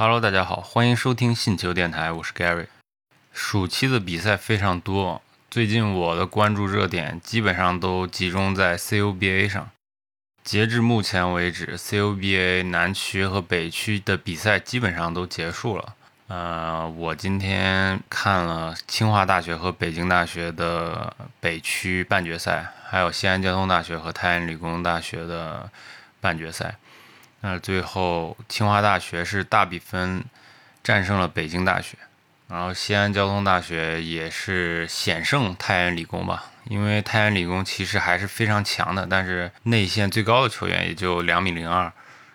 Hello，大家好，欢迎收听信球电台，我是 Gary。暑期的比赛非常多，最近我的关注热点基本上都集中在 CUBA 上。截至目前为止，CUBA 南区和北区的比赛基本上都结束了。呃，我今天看了清华大学和北京大学的北区半决赛，还有西安交通大学和太原理工大学的半决赛。那最后清华大学是大比分战胜了北京大学，然后西安交通大学也是险胜太原理工吧，因为太原理工其实还是非常强的，但是内线最高的球员也就两米零二。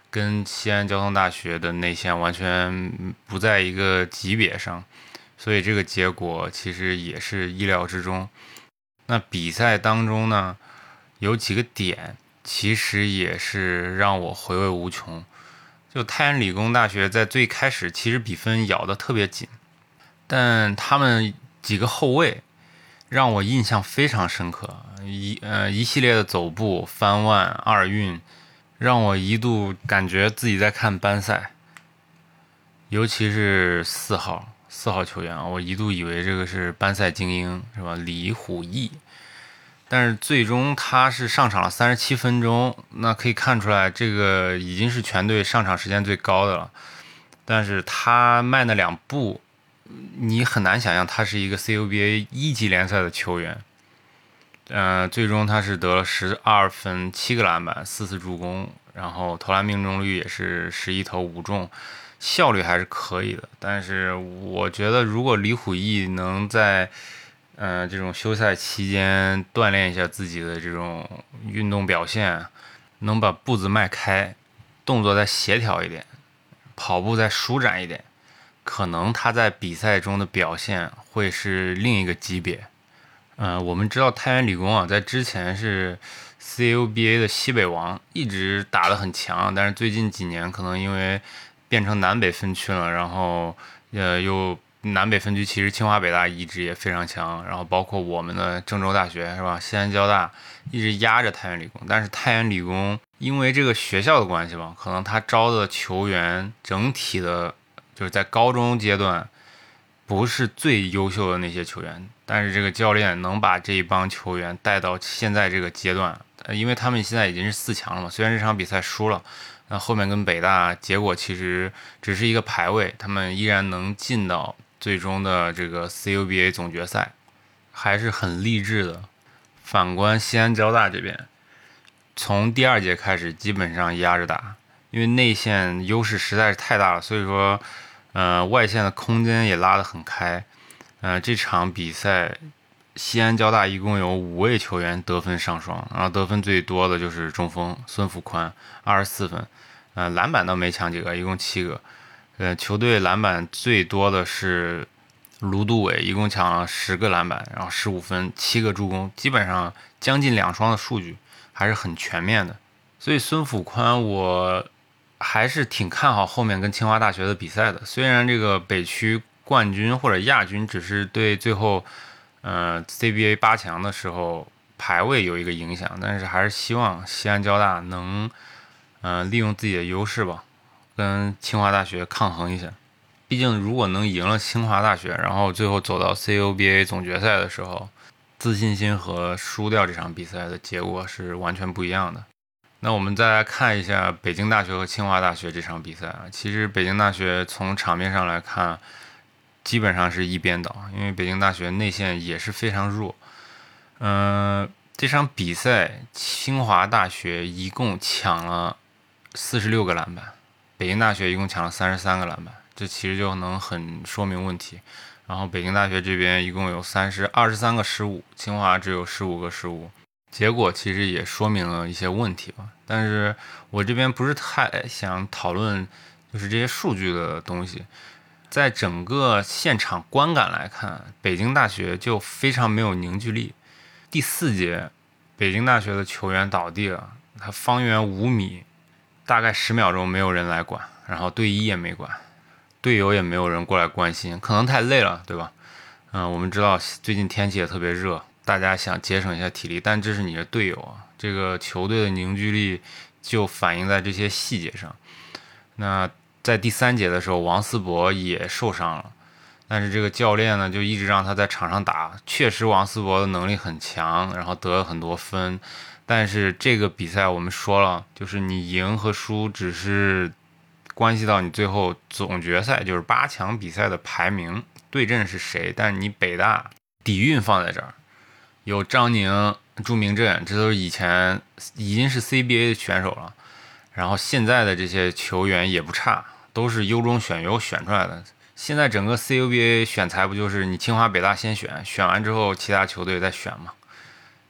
跟西安交通大学的内线完全不在一个级别上，所以这个结果其实也是意料之中。那比赛当中呢，有几个点其实也是让我回味无穷。就太原理工大学在最开始其实比分咬得特别紧，但他们几个后卫让我印象非常深刻，一呃一系列的走步、翻腕、二运。让我一度感觉自己在看班赛，尤其是四号四号球员啊，我一度以为这个是班赛精英，是吧？李虎毅，但是最终他是上场了三十七分钟，那可以看出来这个已经是全队上场时间最高的了。但是他迈那两步，你很难想象他是一个 CUBA 一级联赛的球员。嗯，最终他是得了十二分、七个篮板、四次助攻，然后投篮命中率也是十一投五中，效率还是可以的。但是我觉得，如果李虎毅能在嗯这种休赛期间锻炼一下自己的这种运动表现，能把步子迈开，动作再协调一点，跑步再舒展一点，可能他在比赛中的表现会是另一个级别。嗯，我们知道太原理工啊，在之前是 CUBA 的西北王，一直打得很强。但是最近几年可能因为变成南北分区了，然后呃又南北分区其实清华北大一直也非常强，然后包括我们的郑州大学是吧，西安交大一直压着太原理工。但是太原理工因为这个学校的关系吧，可能他招的球员整体的就是在高中阶段。不是最优秀的那些球员，但是这个教练能把这一帮球员带到现在这个阶段，因为他们现在已经是四强了嘛。虽然这场比赛输了，那后面跟北大结果其实只是一个排位，他们依然能进到最终的这个 CUBA 总决赛，还是很励志的。反观西安交大这边，从第二节开始基本上压着打，因为内线优势实在是太大了，所以说。呃，外线的空间也拉得很开。呃，这场比赛，西安交大一共有五位球员得分上双，然后得分最多的就是中锋孙富宽，二十四分。呃，篮板倒没抢几个，一共七个。呃，球队篮板最多的是卢杜伟，一共抢了十个篮板，然后十五分，七个助攻，基本上将近两双的数据，还是很全面的。所以孙福宽，我。还是挺看好后面跟清华大学的比赛的。虽然这个北区冠军或者亚军只是对最后，呃，CBA 八强的时候排位有一个影响，但是还是希望西安交大能，嗯，利用自己的优势吧，跟清华大学抗衡一下。毕竟如果能赢了清华大学，然后最后走到 CUBA 总决赛的时候，自信心和输掉这场比赛的结果是完全不一样的。那我们再来看一下北京大学和清华大学这场比赛啊，其实北京大学从场面上来看，基本上是一边倒，因为北京大学内线也是非常弱。嗯，这场比赛清华大学一共抢了四十六个篮板，北京大学一共抢了三十三个篮板，这其实就能很说明问题。然后北京大学这边一共有三十二十三个失误，清华只有十五个失误。结果其实也说明了一些问题吧，但是我这边不是太想讨论，就是这些数据的东西，在整个现场观感来看，北京大学就非常没有凝聚力。第四节，北京大学的球员倒地了，他方圆五米，大概十秒钟没有人来管，然后队医也没管，队友也没有人过来关心，可能太累了，对吧？嗯，我们知道最近天气也特别热。大家想节省一下体力，但这是你的队友啊，这个球队的凝聚力就反映在这些细节上。那在第三节的时候，王思博也受伤了，但是这个教练呢就一直让他在场上打。确实，王思博的能力很强，然后得了很多分。但是这个比赛我们说了，就是你赢和输只是关系到你最后总决赛，就是八强比赛的排名对阵是谁。但是你北大底蕴放在这儿，有张宁、朱明镇，这都是以前已经是 CBA 的选手了。然后现在的这些球员也不差，都是优中选优选出来的。现在整个 CUBA 选材不就是你清华北大先选，选完之后其他球队再选嘛？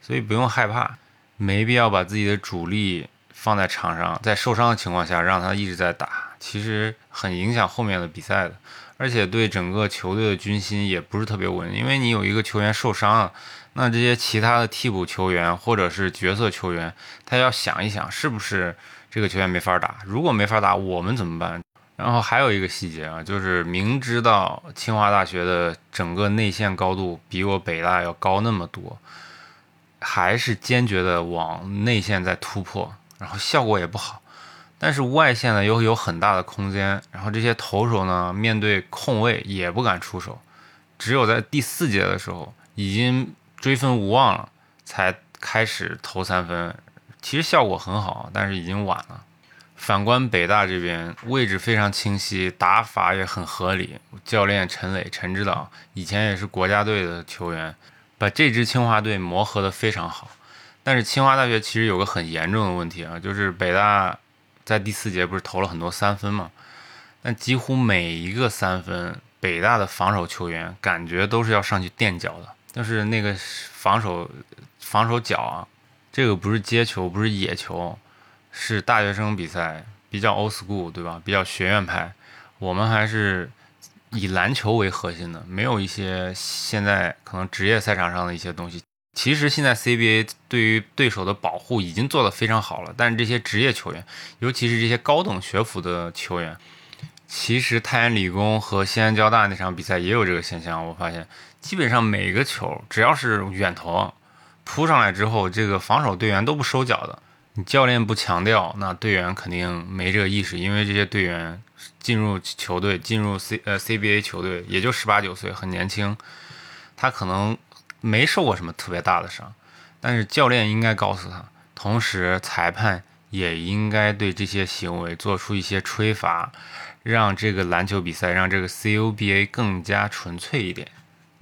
所以不用害怕。没必要把自己的主力放在场上，在受伤的情况下让他一直在打，其实很影响后面的比赛的，而且对整个球队的军心也不是特别稳。因为你有一个球员受伤了，那这些其他的替补球员或者是角色球员，他要想一想是不是这个球员没法打，如果没法打，我们怎么办？然后还有一个细节啊，就是明知道清华大学的整个内线高度比我北大要高那么多。还是坚决的往内线在突破，然后效果也不好。但是外线呢又有很大的空间，然后这些投手呢面对空位也不敢出手，只有在第四节的时候已经追分无望了，才开始投三分。其实效果很好，但是已经晚了。反观北大这边，位置非常清晰，打法也很合理。教练陈磊陈指导以前也是国家队的球员。把这支清华队磨合的非常好，但是清华大学其实有个很严重的问题啊，就是北大在第四节不是投了很多三分嘛？但几乎每一个三分，北大的防守球员感觉都是要上去垫脚的，就是那个防守防守脚啊，这个不是接球，不是野球，是大学生比赛，比较 old school 对吧？比较学院派，我们还是。以篮球为核心的，没有一些现在可能职业赛场上的一些东西。其实现在 CBA 对于对手的保护已经做得非常好了，但是这些职业球员，尤其是这些高等学府的球员，其实太原理工和西安交大那场比赛也有这个现象。我发现，基本上每个球只要是远投扑上来之后，这个防守队员都不收脚的。你教练不强调，那队员肯定没这个意识，因为这些队员进入球队、进入 C 呃 CBA 球队也就十八九岁，很年轻，他可能没受过什么特别大的伤，但是教练应该告诉他，同时裁判也应该对这些行为做出一些吹罚，让这个篮球比赛，让这个 CUBA 更加纯粹一点。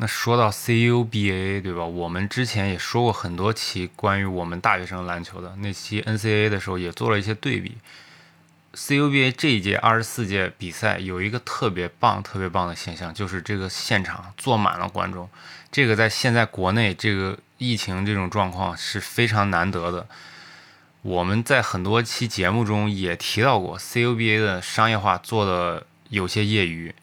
那说到 CUBA，对吧？我们之前也说过很多期关于我们大学生篮球的那期 NCAA 的时候，也做了一些对比。CUBA 这一届二十四届比赛有一个特别棒、特别棒的现象，就是这个现场坐满了观众。这个在现在国内这个疫情这种状况是非常难得的。我们在很多期节目中也提到过，CUBA 的商业化做的有些业余。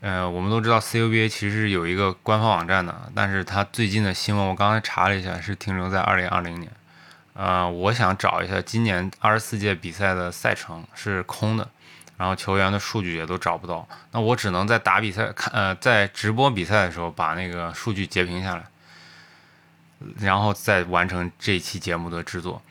呃，我们都知道 CUBA 其实有一个官方网站的，但是它最近的新闻我刚才查了一下，是停留在二零二零年。呃，我想找一下今年二十四届比赛的赛程是空的，然后球员的数据也都找不到，那我只能在打比赛看，呃，在直播比赛的时候把那个数据截屏下来，然后再完成这期节目的制作。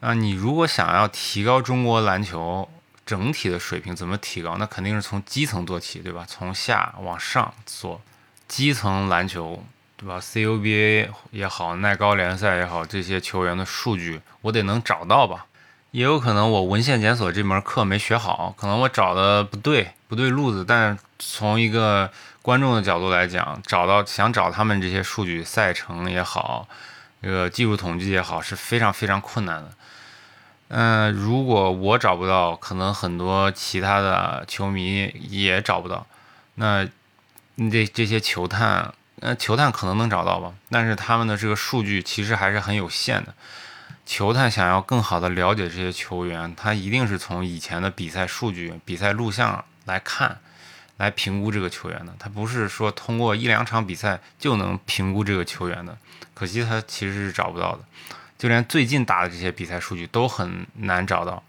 啊，你如果想要提高中国篮球，整体的水平怎么提高？那肯定是从基层做起，对吧？从下往上做，基层篮球，对吧？CUBA 也好，耐高联赛也好，这些球员的数据我得能找到吧？也有可能我文献检索这门课没学好，可能我找的不对，不对路子。但从一个观众的角度来讲，找到想找他们这些数据，赛程也好，这个技术统计也好，是非常非常困难的。嗯，如果我找不到，可能很多其他的球迷也找不到。那这这些球探，呃，球探可能能找到吧，但是他们的这个数据其实还是很有限的。球探想要更好的了解这些球员，他一定是从以前的比赛数据、比赛录像来看，来评估这个球员的。他不是说通过一两场比赛就能评估这个球员的。可惜他其实是找不到的。就连最近打的这些比赛数据都很难找到。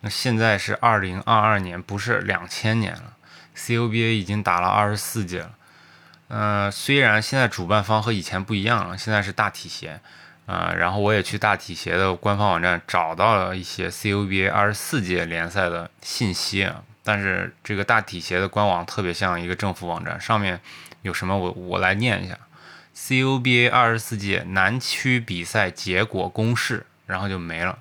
那现在是二零二二年，不是两千年了。CUBA 已经打了二十四届了。嗯，虽然现在主办方和以前不一样了，现在是大体协。啊，然后我也去大体协的官方网站找到了一些 CUBA 二十四届联赛的信息，但是这个大体协的官网特别像一个政府网站，上面有什么我我来念一下：CUBA 二十四届南区比赛结果公示，然后就没了。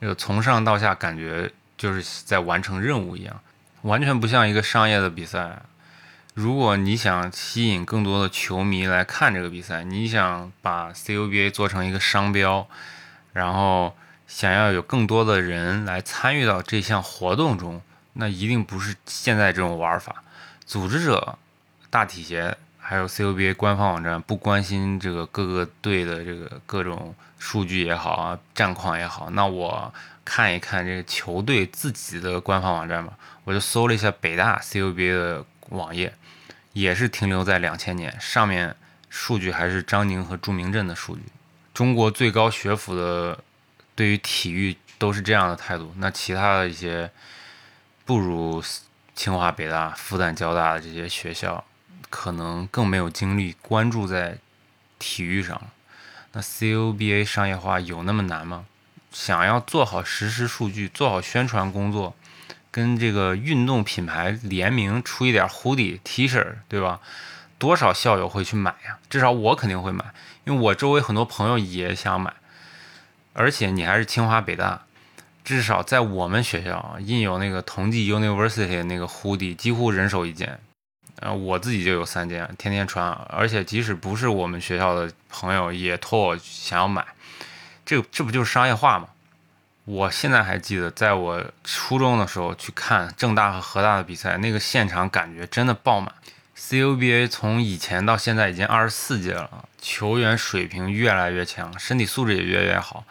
这个从上到下感觉就是在完成任务一样，完全不像一个商业的比赛。如果你想吸引更多的球迷来看这个比赛，你想把 CUBA 做成一个商标，然后想要有更多的人来参与到这项活动中。那一定不是现在这种玩法。组织者、大体协还有 CUBA 官方网站不关心这个各个队的这个各种数据也好啊，战况也好。那我看一看这个球队自己的官方网站吧。我就搜了一下北大 CUBA 的网页，也是停留在两千年，上面数据还是张宁和朱明镇的数据。中国最高学府的对于体育都是这样的态度。那其他的一些。不如清华、北大、复旦、交大的这些学校，可能更没有精力关注在体育上了。那 CUBA 商业化有那么难吗？想要做好实时数据，做好宣传工作，跟这个运动品牌联名出一点 hoodie、T 恤，对吧？多少校友会去买呀？至少我肯定会买，因为我周围很多朋友也想买。而且你还是清华、北大。至少在我们学校印有那个同济 University 那个 hoodie，几乎人手一件。呃，我自己就有三件，天天穿。而且即使不是我们学校的朋友，也托我想要买。这这不就是商业化吗？我现在还记得，在我初中的时候去看正大和河大的比赛，那个现场感觉真的爆满。CUBA 从以前到现在已经二十四届了，球员水平越来越强，身体素质也越来越好。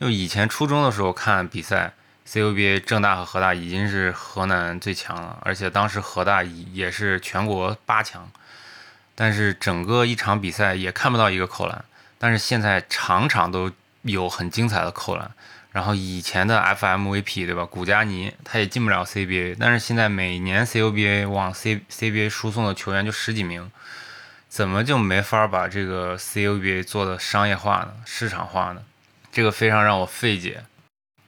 就以前初中的时候看比赛，CUBA 正大和河大已经是河南最强了，而且当时河大也是全国八强。但是整个一场比赛也看不到一个扣篮，但是现在场场都有很精彩的扣篮。然后以前的 FMVP 对吧，古加尼他也进不了 CBA，但是现在每年 CUBA 往 C CBA 输送的球员就十几名，怎么就没法把这个 CUBA 做的商业化呢？市场化呢？这个非常让我费解，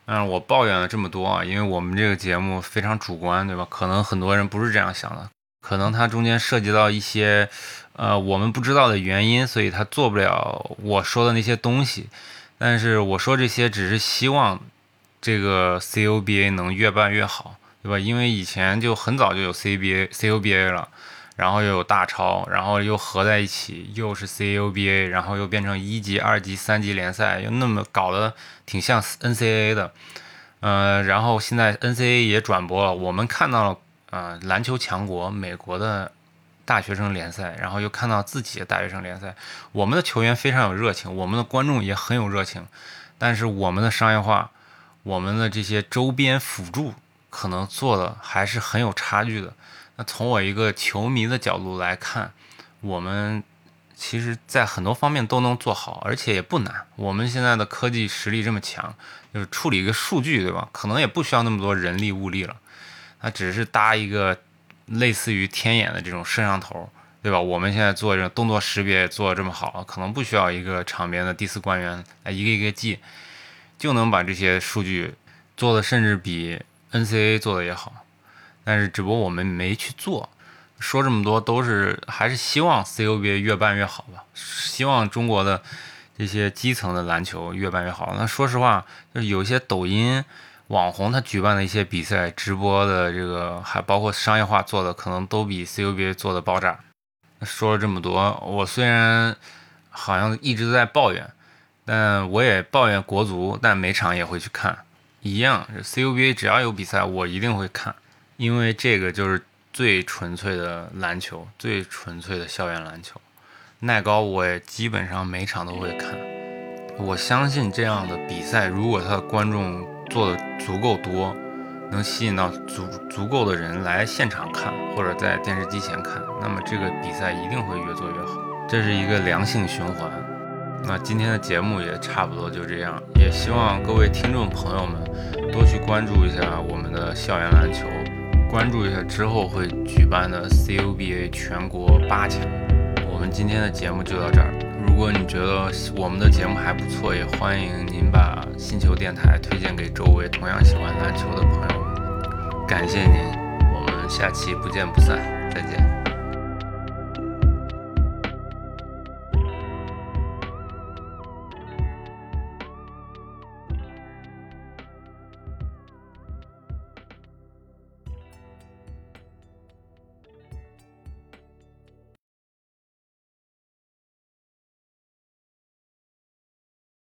嗯，我抱怨了这么多啊，因为我们这个节目非常主观，对吧？可能很多人不是这样想的，可能它中间涉及到一些，呃，我们不知道的原因，所以它做不了我说的那些东西。但是我说这些只是希望这个 CUBA 能越办越好，对吧？因为以前就很早就有 CBA、CUBA 了。然后又有大超，然后又合在一起，又是 CUBA，然后又变成一级、二级、三级联赛，又那么搞得挺像 NCAA 的，呃，然后现在 NCAA 也转播了，我们看到了啊，篮球强国美国的大学生联赛，然后又看到自己的大学生联赛，我们的球员非常有热情，我们的观众也很有热情，但是我们的商业化，我们的这些周边辅助可能做的还是很有差距的。那从我一个球迷的角度来看，我们其实，在很多方面都能做好，而且也不难。我们现在的科技实力这么强，就是处理一个数据，对吧？可能也不需要那么多人力物力了，它只是搭一个类似于天眼的这种摄像头，对吧？我们现在做这种动作识别做的这么好，可能不需要一个场边的第四官员来一个一个记，就能把这些数据做的甚至比 NCA 做的也好。但是，只不过我们没去做。说这么多，都是还是希望 CUBA 越办越好吧。希望中国的这些基层的篮球越办越好。那说实话，就是有些抖音网红他举办的一些比赛直播的这个，还包括商业化做的，可能都比 CUBA 做的爆炸。说了这么多，我虽然好像一直在抱怨，但我也抱怨国足，但每场也会去看。一样，CUBA 只要有比赛，我一定会看。因为这个就是最纯粹的篮球，最纯粹的校园篮球。耐高我也基本上每场都会看。我相信这样的比赛，如果他的观众做的足够多，能吸引到足足够的人来现场看，或者在电视机前看，那么这个比赛一定会越做越好。这是一个良性循环。那今天的节目也差不多就这样，也希望各位听众朋友们多去关注一下我们的校园篮球。关注一下之后会举办的 CUBA 全国八强。我们今天的节目就到这儿。如果你觉得我们的节目还不错，也欢迎您把星球电台推荐给周围同样喜欢篮球的朋友们。感谢您。我们下期不见不散，再见。